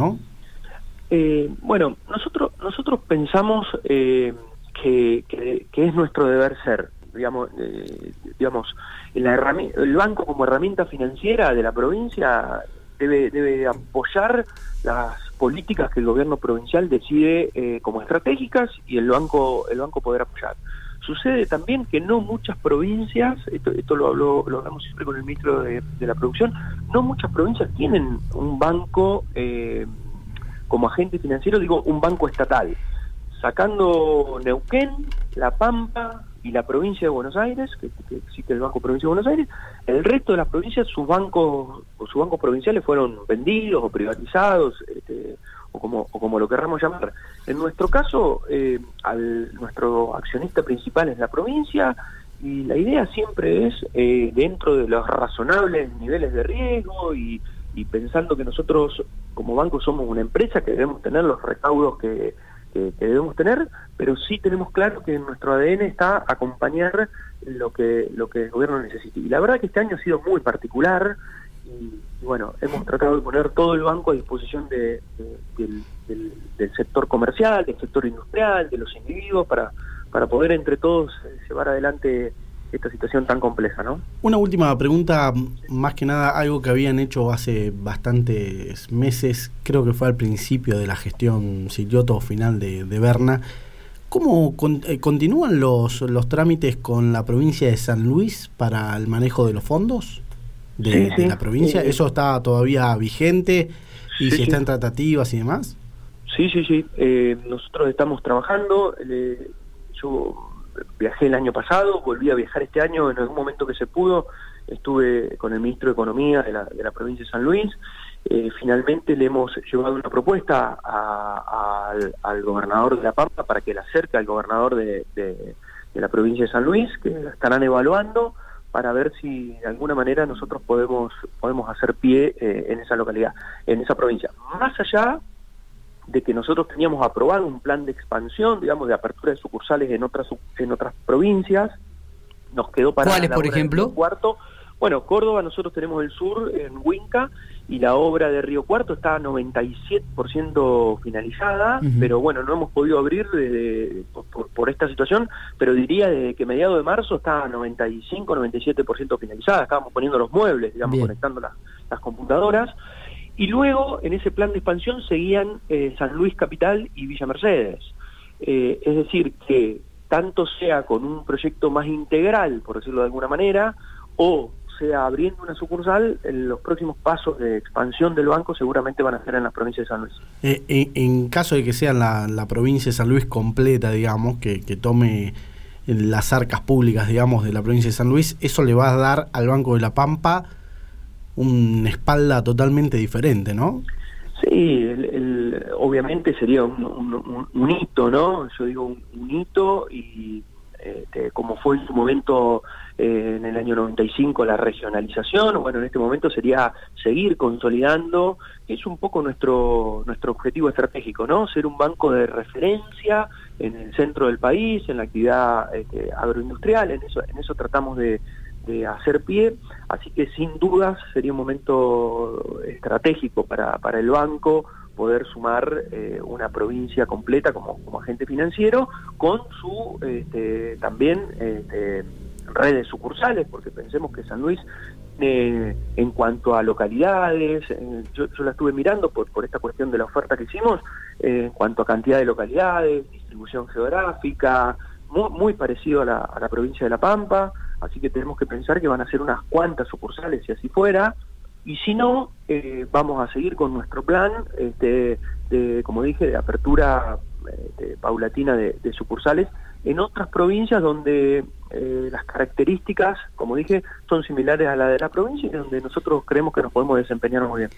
¿no? Eh, bueno, nosotros nosotros pensamos eh, que, que, es nuestro deber ser, digamos, eh, digamos, el banco como herramienta financiera de la provincia debe, debe apoyar las políticas que el gobierno provincial decide eh, como estratégicas y el banco el banco poder apoyar. Sucede también que no muchas provincias, esto, esto lo, hablo, lo hablamos siempre con el ministro de, la producción, no muchas provincias tienen un banco eh, como agente financiero, digo un banco estatal, sacando Neuquén, La Pampa, y la provincia de Buenos Aires, que, existe el Banco Provincia de Buenos Aires, el resto de las provincias, sus bancos, sus bancos provinciales fueron vendidos o privatizados, este, o como, o como lo querramos llamar. En nuestro caso, eh, al, nuestro accionista principal es la provincia, y la idea siempre es, eh, dentro de los razonables niveles de riesgo y, pensando que nosotros como banco somos una empresa que debemos tener los recaudos que debemos tener, pero sí tenemos claro que en nuestro ADN está acompañar lo que, lo que el gobierno necesite. Y la verdad que este año ha sido muy particular y, bueno, hemos tratado de poner todo el banco a disposición de, del, sector comercial, del sector industrial, de los individuos, para, para poder entre todos eh, llevar adelante esta situación tan compleja, ¿no? Una última pregunta, más que nada algo que habían hecho hace bastantes meses, creo que fue al principio de la gestión Silioto final de, de Berna. ¿Cómo eh, continúan los, los trámites con la provincia de San Luis para el manejo de los fondos de, la provincia? ¿Eso está todavía vigente y si está en tratativas y demás? Sí, sí, sí. Eh, nosotros estamos trabajando. yo viajé el año pasado, volví a viajar este año en algún momento que se pudo, estuve con el ministro de Economía de la, de la provincia de San Luis, eh, finalmente le hemos llevado una propuesta al, gobernador de La Pampa para que la acerque al gobernador de, de, la provincia de San Luis, que la estarán evaluando para ver si de alguna manera nosotros podemos podemos hacer pie eh, en esa localidad, en esa provincia. Más allá de que nosotros teníamos aprobado un plan de expansión, digamos, de apertura de sucursales en otras en otras provincias. Nos quedó para ¿Cuáles, por ejemplo? Cuarto. Bueno, Córdoba nosotros tenemos el sur en Huinca y la obra de Río Cuarto está 97% finalizada, pero bueno, no hemos podido abrir por, esta situación, pero diría de que mediado de marzo está 95, 97% finalizada, estábamos poniendo los muebles, digamos, conectando las computadoras. Y luego, en ese plan de expansión, seguían eh, San Luis Capital y Villa Mercedes. Eh, es decir, que tanto sea con un proyecto más integral, por decirlo de alguna manera, o sea abriendo una sucursal, los próximos pasos de expansión del banco seguramente van a ser en la provincia de San Luis. Eh, en, caso de que sea la, provincia de San Luis completa, digamos, que, que tome las arcas públicas, digamos, de la provincia de San Luis, eso le va a dar al Banco de la Pampa una espalda totalmente diferente, ¿no? Sí, obviamente sería un, hito, ¿no? Yo digo un, hito y este, como fue en su momento eh, en el año 95 la regionalización, bueno, en este momento sería seguir consolidando, que es un poco nuestro nuestro objetivo estratégico, ¿no? Ser un banco de referencia en el centro del país, en la actividad este, agroindustrial, en eso en eso tratamos de, de hacer pie, así que sin dudas sería un momento estratégico para, para el banco poder sumar eh, una provincia completa como, agente financiero con su este, también este, redes sucursales, porque pensemos que San Luis eh, en cuanto a localidades, yo, la estuve mirando por, por esta cuestión de la oferta que hicimos, eh, en cuanto a cantidad de localidades, distribución geográfica, muy, muy parecido a la, a la provincia de La Pampa, así que tenemos que pensar que van a ser unas cuantas sucursales si así fuera, y si no, eh, vamos a seguir con nuestro plan, este, de, como dije, de apertura este, paulatina de, sucursales en otras provincias donde eh, las características, como dije, son similares a la de la provincia y donde nosotros creemos que nos podemos desempeñar muy bien.